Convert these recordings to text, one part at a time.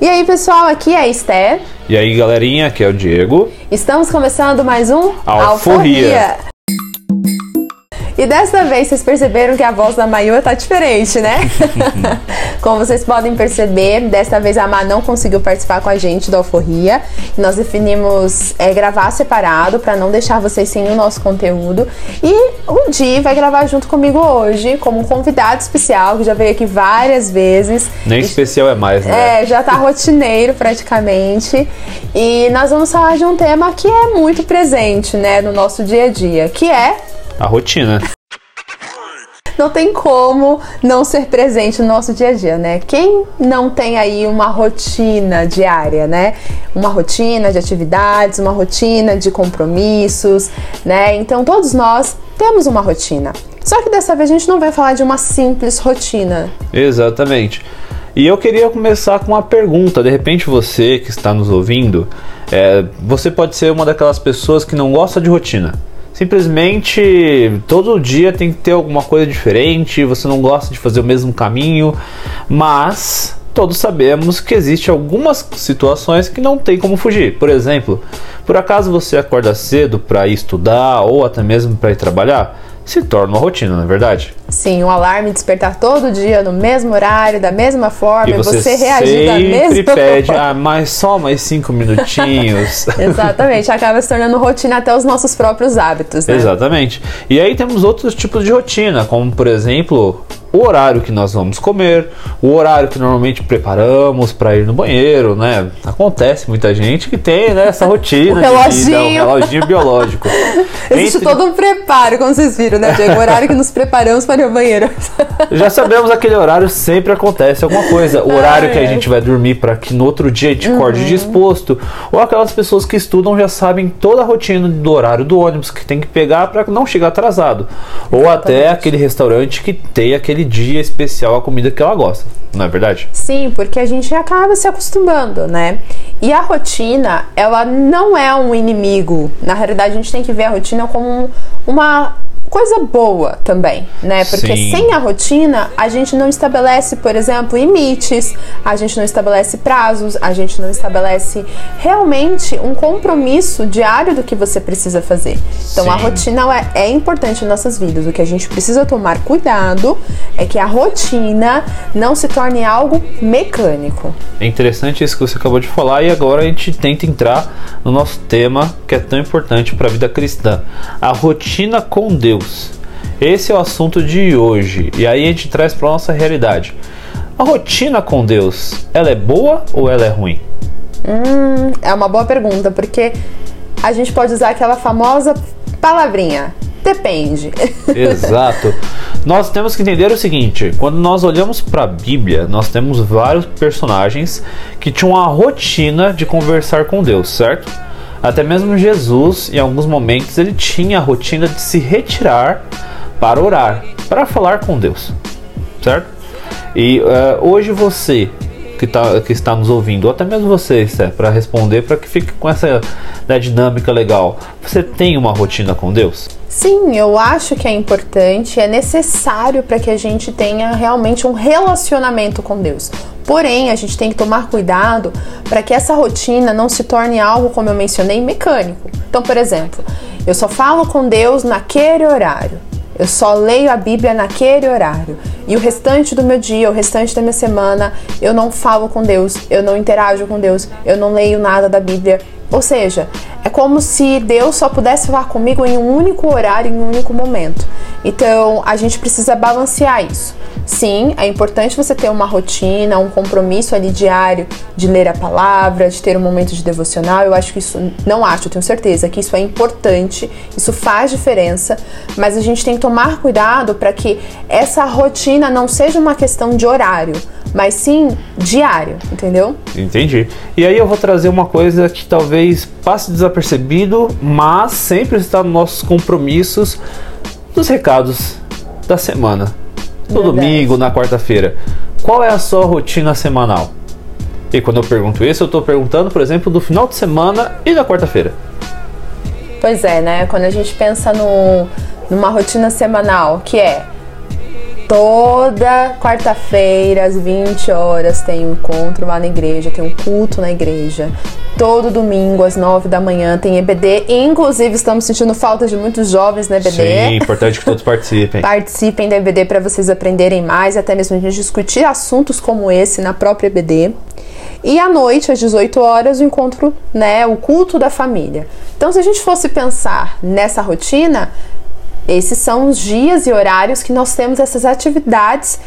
E aí, pessoal, aqui é a Esther. E aí, galerinha, aqui é o Diego. Estamos começando mais um Alforria. E dessa vez vocês perceberam que a voz da Mayu tá diferente, né? Como vocês podem perceber, desta vez a Má não conseguiu participar com a gente do Alforria. Nós definimos é, gravar separado para não deixar vocês sem o nosso conteúdo. E o Di vai gravar junto comigo hoje, como um convidado especial, que já veio aqui várias vezes. Nem E- especial é mais, né? É, já tá rotineiro praticamente. E nós vamos falar de um tema que é muito presente, né, no nosso dia a dia, que é A rotina. não tem como não ser presente no nosso dia a dia, né? Quem não tem aí uma rotina diária, né? Uma rotina de atividades, uma rotina de compromissos, né? Então todos nós temos uma rotina. Só que dessa vez a gente não vai falar de uma simples rotina. Exatamente. E eu queria começar com uma pergunta. De repente, você que está nos ouvindo, é, você pode ser uma daquelas pessoas que não gosta de rotina. Simplesmente todo dia tem que ter alguma coisa diferente, você não gosta de fazer o mesmo caminho, mas todos sabemos que existe algumas situações que não tem como fugir. Por exemplo, por acaso você acorda cedo para ir estudar ou até mesmo para ir trabalhar, se torna uma rotina, não é verdade? Sim, um alarme despertar todo dia no mesmo horário, da mesma forma, E você, você, reagir da mesma pede, forma. ah, mas só mais cinco minutinhos. Exatamente, acaba se tornando rotina até os nossos próprios hábitos, né? Exatamente. E aí temos outros tipos de rotina, como por exemplo, o horário que nós vamos comer, o horário que normalmente preparamos para ir no banheiro, né? Acontece muita gente que tem né, essa rotina O de vida, reloginho. o reloginho biológico. Existe Entre- todo um preparo, como vocês viram, né, Diego? O horário que nos preparamos para ir ao banheiro. Já sabemos aquele horário sempre acontece alguma coisa. O horário que a gente vai dormir para que no outro dia a gente Uhum. acorde disposto. Ou aquelas pessoas que estudam já sabem toda a rotina do horário do ônibus que tem que pegar para não chegar atrasado. Ou até aquele restaurante que tem aquele dia especial a comida que ela gosta. Não é verdade? Sim, porque a gente acaba se acostumando, né? E a rotina, ela não é um inimigo. Na realidade, a gente tem que ver a rotina como um- uma coisa boa também, né? Porque Sim. sem a rotina, a gente não estabelece, por exemplo, limites, a gente não estabelece prazos, a gente não estabelece realmente um compromisso diário do que você precisa fazer. Então, a Sim. rotina ela é, é importante em nossas vidas. O que a gente precisa tomar cuidado é que a rotina não se torne algo mecânico. É interessante isso que você acabou de falar e agora a gente tenta entrar no nosso tema que é tão importante para a vida cristã, a rotina com Deus. Esse é o assunto de hoje e aí a gente traz para nossa realidade. A rotina com Deus, ela é boa ou ela é ruim? Hum, é uma boa pergunta, porque a gente pode usar aquela famosa palavrinha. Depende. Exato. Nós temos que entender o seguinte: quando nós olhamos para a Bíblia, nós temos vários personagens que tinham a rotina de conversar com Deus, certo? Até mesmo Jesus, em alguns momentos, ele tinha a rotina de se retirar para orar, para falar com Deus, certo? E eh, hoje você que, tá, que está nos ouvindo, ou até mesmo você, para responder, para que fique com essa né, dinâmica legal, você tem uma rotina com Deus? Sim, eu acho que é importante, é necessário para que a gente tenha realmente um relacionamento com Deus. Porém, a gente tem que tomar cuidado para que essa rotina não se torne algo, como eu mencionei, mecânico. Então, por exemplo, eu só falo com Deus naquele horário. Eu só leio a Bíblia naquele horário. E o restante do meu dia, o restante da minha semana, eu não falo com Deus, eu não interajo com Deus, eu não leio nada da Bíblia. Ou seja, é como se Deus só pudesse falar comigo em um único horário, em um único momento. Então, a gente precisa balancear isso. Sim, é importante você ter uma rotina, um compromisso ali diário de ler a palavra, de ter um momento de devocional. Eu acho que isso, não acho, eu tenho certeza que isso é importante, isso faz diferença, mas a gente tem que tomar cuidado para que essa rotina não seja uma questão de horário, mas sim diário, entendeu? Entendi. E aí eu vou trazer uma coisa que talvez passe desapercebido, mas sempre está nos nossos compromissos dos recados da semana. No Verdade. domingo, na quarta-feira. Qual é a sua rotina semanal? E quando eu pergunto isso, eu estou perguntando, por exemplo, do final de semana e da quarta-feira. Pois é, né? Quando a gente pensa no, numa rotina semanal, que é Toda quarta-feira, às 20 horas, tem um encontro lá na igreja, tem um culto na igreja. Todo domingo, às 9 da manhã, tem EBD. Inclusive, estamos sentindo falta de muitos jovens na EBD. Sim, importante que todos participem. Participem da EBD para vocês aprenderem mais, até mesmo a gente discutir assuntos como esse na própria EBD. E à noite, às 18 horas, o encontro, né, o culto da família. Então, se a gente fosse pensar nessa rotina, esses são os dias e horários que nós temos essas atividades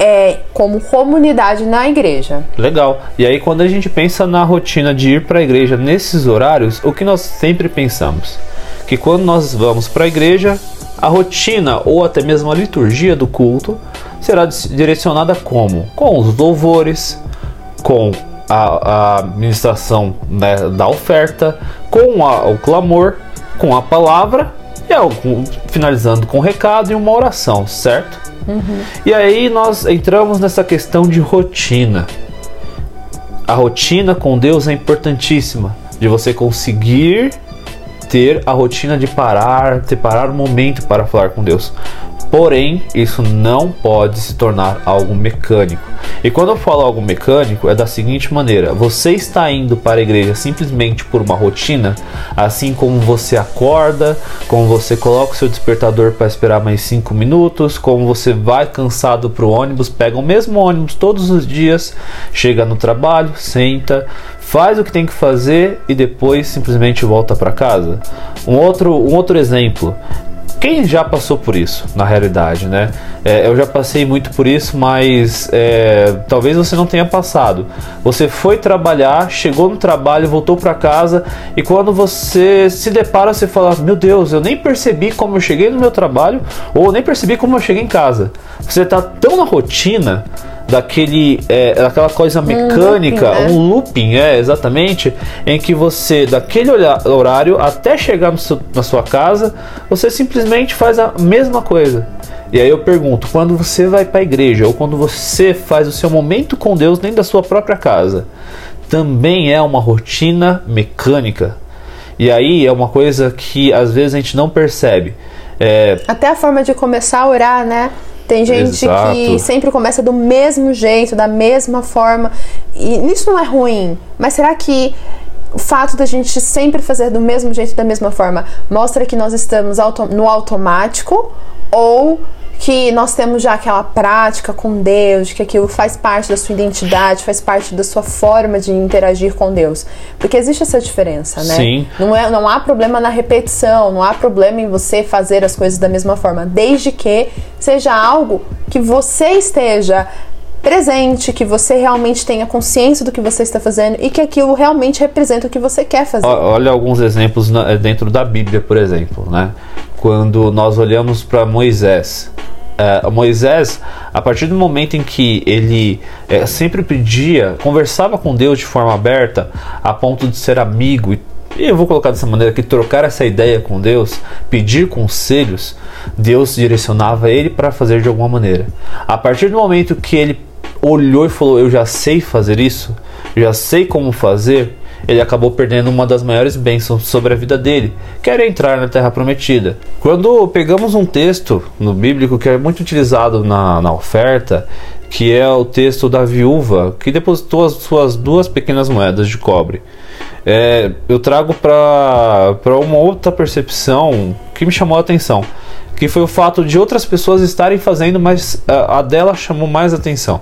é, como comunidade na igreja. Legal. E aí, quando a gente pensa na rotina de ir para a igreja nesses horários, o que nós sempre pensamos? Que quando nós vamos para a igreja, a rotina ou até mesmo a liturgia do culto será direcionada como? Com os louvores, com a, a ministração né, da oferta, com a, o clamor, com a palavra e algo, finalizando com um recado e uma oração, certo? Uhum. E aí nós entramos nessa questão de rotina. A rotina com Deus é importantíssima, de você conseguir ter a rotina de parar, separar um momento para falar com Deus. Porém, isso não pode se tornar algo mecânico. E quando eu falo algo mecânico, é da seguinte maneira: você está indo para a igreja simplesmente por uma rotina, assim como você acorda, como você coloca o seu despertador para esperar mais 5 minutos, como você vai cansado para o ônibus, pega o mesmo ônibus todos os dias, chega no trabalho, senta, faz o que tem que fazer e depois simplesmente volta para casa. Um outro, um outro exemplo quem já passou por isso, na realidade, né? É, eu já passei muito por isso, mas é, talvez você não tenha passado. Você foi trabalhar, chegou no trabalho, voltou para casa e quando você se depara, você fala: Meu Deus, eu nem percebi como eu cheguei no meu trabalho ou nem percebi como eu cheguei em casa. Você está tão na rotina daquele é, daquela coisa mecânica, um looping, né? um looping, é exatamente, em que você daquele horário até chegar seu, na sua casa, você simplesmente faz a mesma coisa. E aí eu pergunto, quando você vai para a igreja ou quando você faz o seu momento com Deus dentro da sua própria casa, também é uma rotina mecânica. E aí é uma coisa que às vezes a gente não percebe. É... Até a forma de começar a orar, né? Tem gente Exato. que sempre começa do mesmo jeito, da mesma forma. E isso não é ruim. Mas será que o fato da gente sempre fazer do mesmo jeito, da mesma forma, mostra que nós estamos auto no automático? Ou que nós temos já aquela prática com Deus, que aquilo faz parte da sua identidade, faz parte da sua forma de interagir com Deus. Porque existe essa diferença, né? Sim. Não, é, não há problema na repetição, não há problema em você fazer as coisas da mesma forma, desde que seja algo que você esteja presente, que você realmente tenha consciência do que você está fazendo e que aquilo realmente representa o que você quer fazer. Olha alguns exemplos dentro da Bíblia, por exemplo, né? Quando nós olhamos para Moisés, Uh, Moisés, a partir do momento em que ele uh, sempre pedia, conversava com Deus de forma aberta, a ponto de ser amigo, e, eu vou colocar dessa maneira que trocar essa ideia com Deus, pedir conselhos, Deus direcionava ele para fazer de alguma maneira. A partir do momento que ele olhou e falou: Eu já sei fazer isso, já sei como fazer, ele acabou perdendo uma das maiores bênçãos sobre a vida dele, que era entrar na Terra Prometida. Quando pegamos um texto no bíblico que é muito utilizado na, na oferta, que é o texto da viúva que depositou as suas duas pequenas moedas de cobre. É, eu trago para uma outra percepção que me chamou a atenção, que foi o fato de outras pessoas estarem fazendo, mas a, a dela chamou mais atenção.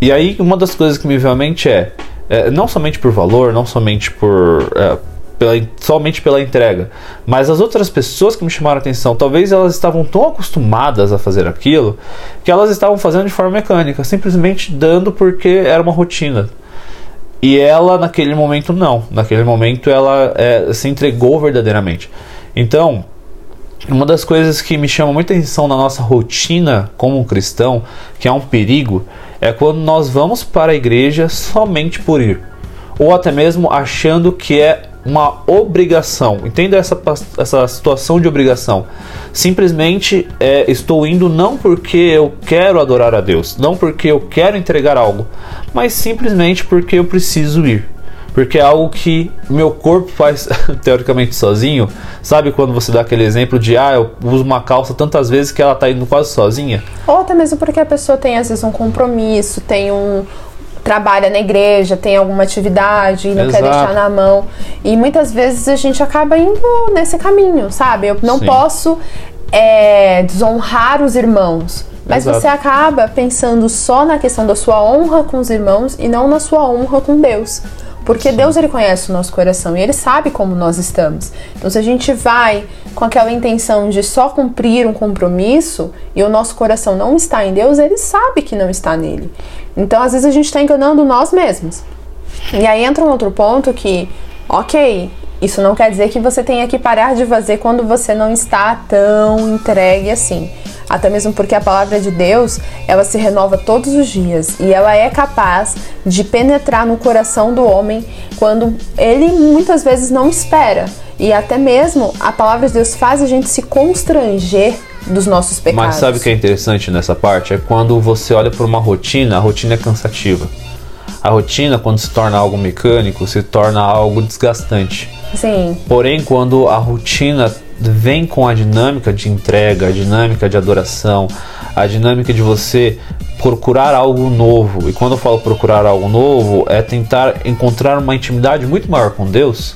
E aí, uma das coisas que me veio à mente é: é, não somente por valor, não somente por. É, pela, somente pela entrega, mas as outras pessoas que me chamaram a atenção, talvez elas estavam tão acostumadas a fazer aquilo que elas estavam fazendo de forma mecânica, simplesmente dando porque era uma rotina. E ela, naquele momento, não. Naquele momento, ela é, se entregou verdadeiramente. Então, uma das coisas que me chama muita atenção na nossa rotina como cristão, que é um perigo, é quando nós vamos para a igreja somente por ir, ou até mesmo achando que é uma obrigação. Entenda essa, essa situação de obrigação. Simplesmente é, estou indo não porque eu quero adorar a Deus, não porque eu quero entregar algo, mas simplesmente porque eu preciso ir porque é algo que meu corpo faz teoricamente sozinho. Sabe quando você dá aquele exemplo de ah, eu uso uma calça tantas vezes que ela tá indo quase sozinha? Ou até mesmo porque a pessoa tem às vezes um compromisso, tem um trabalha na igreja, tem alguma atividade e não Exato. quer deixar na mão. E muitas vezes a gente acaba indo nesse caminho, sabe? Eu não Sim. posso é, desonrar os irmãos. Mas Exato. você acaba pensando só na questão da sua honra com os irmãos e não na sua honra com Deus. Porque Deus ele conhece o nosso coração e ele sabe como nós estamos. Então se a gente vai com aquela intenção de só cumprir um compromisso e o nosso coração não está em Deus, ele sabe que não está nele. Então às vezes a gente está enganando nós mesmos. E aí entra um outro ponto que, ok, isso não quer dizer que você tenha que parar de fazer quando você não está tão entregue assim. Até mesmo porque a palavra de Deus, ela se renova todos os dias e ela é capaz de penetrar no coração do homem quando ele muitas vezes não espera. E até mesmo a palavra de Deus faz a gente se constranger dos nossos pecados. Mas sabe o que é interessante nessa parte? É quando você olha para uma rotina, a rotina é cansativa. A rotina, quando se torna algo mecânico, se torna algo desgastante. Sim, Porém, quando a rotina vem com a dinâmica de entrega, a dinâmica de adoração, a dinâmica de você procurar algo novo, e quando eu falo procurar algo novo, é tentar encontrar uma intimidade muito maior com Deus.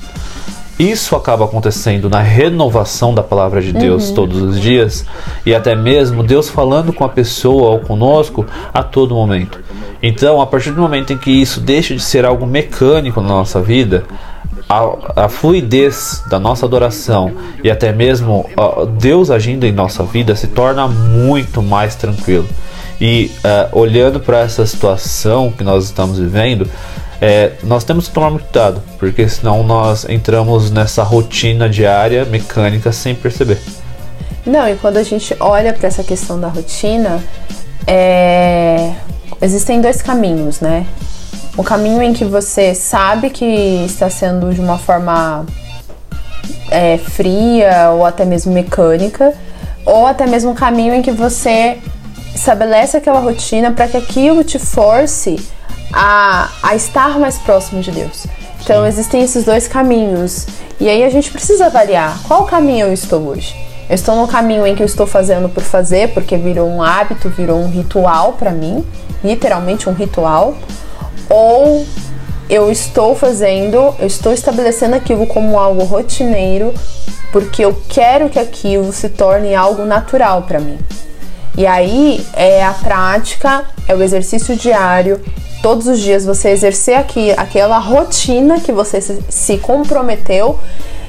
Isso acaba acontecendo na renovação da palavra de Deus todos os dias e até mesmo Deus falando com a pessoa ou conosco a todo momento. Então, a partir do momento em que isso deixa de ser algo mecânico na nossa vida, a, a fluidez da nossa adoração e até mesmo ó, Deus agindo em nossa vida se torna muito mais tranquilo. E eh, olhando para essa situação que nós estamos vivendo, eh, nós temos que tomar muito cuidado, porque senão nós entramos nessa rotina diária mecânica sem perceber. Não, e quando a gente olha para essa questão da rotina, é, existem dois caminhos, né? O caminho em que você sabe que está sendo de uma forma é, fria ou até mesmo mecânica, ou até mesmo um caminho em que você estabelece aquela rotina para que aquilo te force a, a estar mais próximo de Deus. Então existem esses dois caminhos. E aí a gente precisa avaliar qual caminho eu estou hoje. Eu estou no caminho em que eu estou fazendo por fazer, porque virou um hábito, virou um ritual para mim, literalmente um ritual, ou eu estou fazendo, eu estou estabelecendo aquilo como algo rotineiro, porque eu quero que aquilo se torne algo natural para mim. E aí é a prática, é o exercício diário, todos os dias você exercer aqui aquela rotina que você se, comprometeu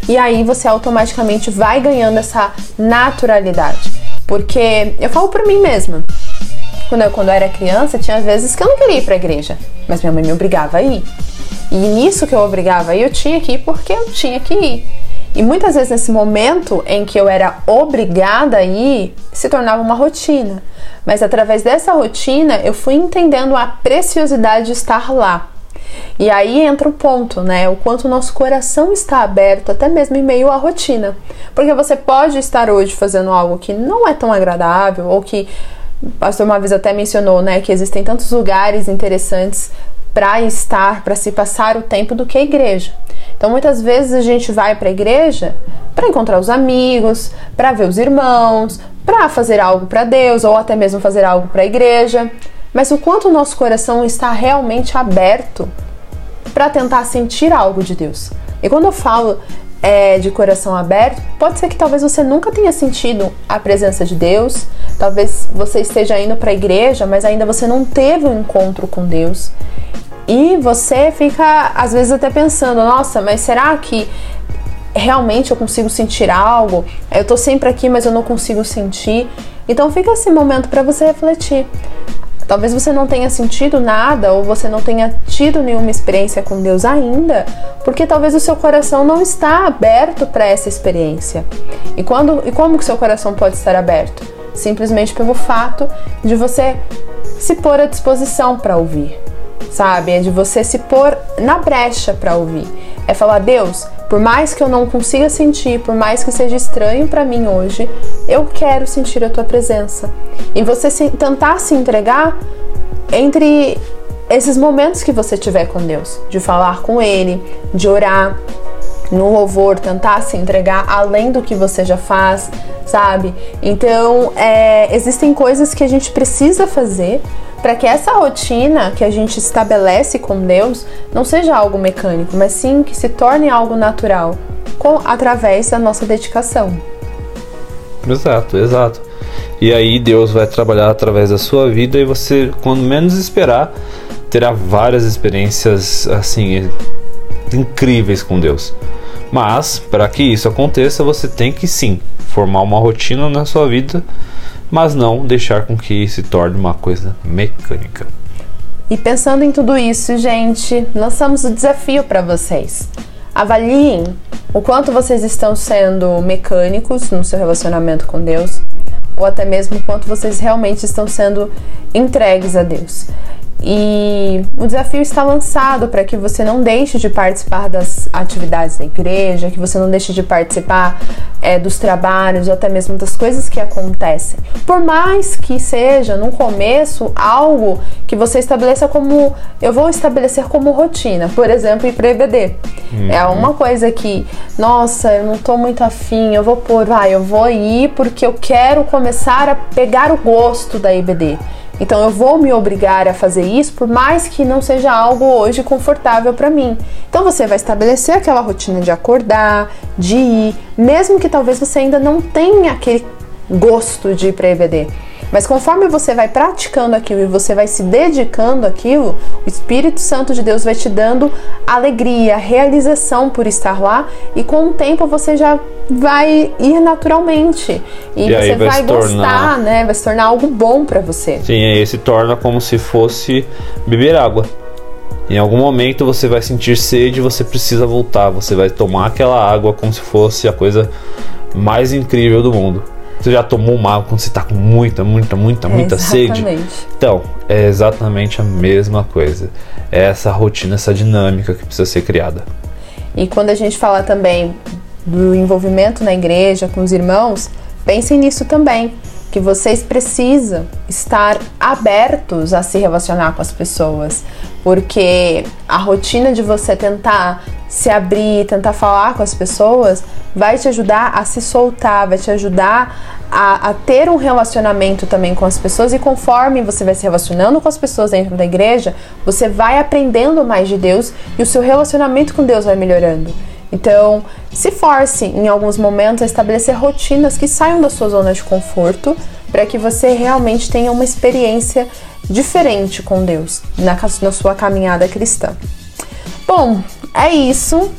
e aí você automaticamente vai ganhando essa naturalidade. Porque eu falo por mim mesma. Quando eu, quando eu era criança, tinha vezes que eu não queria ir pra igreja, mas minha mãe me obrigava a ir. E nisso que eu obrigava a ir, eu tinha que ir porque eu tinha que ir. E muitas vezes nesse momento em que eu era obrigada a ir, se tornava uma rotina. Mas através dessa rotina eu fui entendendo a preciosidade de estar lá. E aí entra o ponto, né? O quanto o nosso coração está aberto, até mesmo em meio à rotina. Porque você pode estar hoje fazendo algo que não é tão agradável, ou que o pastor uma vez até mencionou, né? Que existem tantos lugares interessantes para estar, para se passar o tempo do que a igreja. Então muitas vezes a gente vai para a igreja para encontrar os amigos, para ver os irmãos, para fazer algo para Deus ou até mesmo fazer algo para a igreja. Mas o quanto o nosso coração está realmente aberto para tentar sentir algo de Deus. E quando eu falo é, de coração aberto, pode ser que talvez você nunca tenha sentido a presença de Deus, talvez você esteja indo para a igreja, mas ainda você não teve um encontro com Deus. E você fica, às vezes, até pensando: nossa, mas será que realmente eu consigo sentir algo? Eu tô sempre aqui, mas eu não consigo sentir. Então, fica esse momento para você refletir. Talvez você não tenha sentido nada ou você não tenha tido nenhuma experiência com Deus ainda, porque talvez o seu coração não está aberto para essa experiência. E quando e como que seu coração pode estar aberto? Simplesmente pelo fato de você se pôr à disposição para ouvir. Sabe? É de você se pôr na brecha para ouvir. É falar: "Deus, por mais que eu não consiga sentir, por mais que seja estranho para mim hoje, eu quero sentir a tua presença. E você se, tentar se entregar entre esses momentos que você tiver com Deus, de falar com Ele, de orar no louvor, tentar se entregar além do que você já faz, sabe? Então, é, existem coisas que a gente precisa fazer para que essa rotina que a gente estabelece com Deus não seja algo mecânico, mas sim que se torne algo natural, com, através da nossa dedicação. Exato, exato. E aí Deus vai trabalhar através da sua vida e você, quando menos esperar, terá várias experiências assim incríveis com Deus. Mas para que isso aconteça, você tem que sim formar uma rotina na sua vida, mas não deixar com que se torne uma coisa mecânica. E pensando em tudo isso, gente, lançamos o desafio para vocês. Avaliem o quanto vocês estão sendo mecânicos no seu relacionamento com Deus, ou até mesmo o quanto vocês realmente estão sendo entregues a Deus. E o desafio está lançado para que você não deixe de participar das atividades da igreja, que você não deixe de participar é, dos trabalhos ou até mesmo das coisas que acontecem. Por mais que seja no começo algo que você estabeleça como eu vou estabelecer como rotina, por exemplo, ir para EBD. Uhum. É uma coisa que, nossa, eu não estou muito afim, eu vou pôr, vai, eu vou ir porque eu quero começar a pegar o gosto da EBD. Então eu vou me obrigar a fazer isso, por mais que não seja algo hoje confortável para mim. Então você vai estabelecer aquela rotina de acordar, de ir, mesmo que talvez você ainda não tenha aquele gosto de ir para EBD. Mas conforme você vai praticando aquilo e você vai se dedicando àquilo, o Espírito Santo de Deus vai te dando alegria, realização por estar lá e com o tempo você já vai ir naturalmente e, e você vai, vai gostar, tornar... né? Vai se tornar algo bom para você. Sim, aí se torna como se fosse beber água. Em algum momento você vai sentir sede e você precisa voltar. Você vai tomar aquela água como se fosse a coisa mais incrível do mundo. Você já tomou uma água quando você está com muita, muita, muita, muita sede? Então, é exatamente a mesma coisa. É essa rotina, essa dinâmica que precisa ser criada. E quando a gente fala também do envolvimento na igreja com os irmãos, pensem nisso também, que vocês precisam estar abertos a se relacionar com as pessoas, porque a rotina de você tentar se abrir, tentar falar com as pessoas, vai te ajudar a se soltar, vai te ajudar a, a, ter um relacionamento também com as pessoas. E conforme você vai se relacionando com as pessoas dentro da igreja, você vai aprendendo mais de Deus e o seu relacionamento com Deus vai melhorando. Então, se force em alguns momentos a estabelecer rotinas que saiam da sua zona de conforto para que você realmente tenha uma experiência diferente com Deus na, na sua caminhada cristã. Bom, é isso.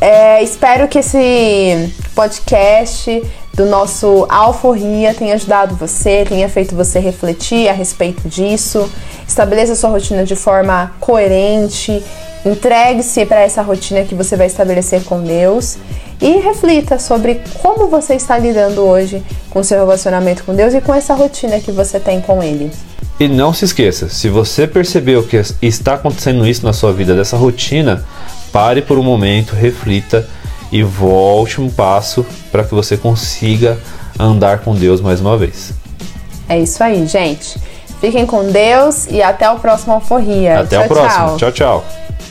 É, espero que esse podcast do nosso Alforria tenha ajudado você, tenha feito você refletir a respeito disso. Estabeleça sua rotina de forma coerente, entregue-se para essa rotina que você vai estabelecer com Deus e reflita sobre como você está lidando hoje com seu relacionamento com Deus e com essa rotina que você tem com Ele. E não se esqueça, se você percebeu que está acontecendo isso na sua vida, dessa rotina, pare por um momento, reflita e volte um passo para que você consiga andar com Deus mais uma vez. É isso aí, gente. Fiquem com Deus e até o próximo Alforria. Até tchau, o próximo. tchau. tchau. tchau.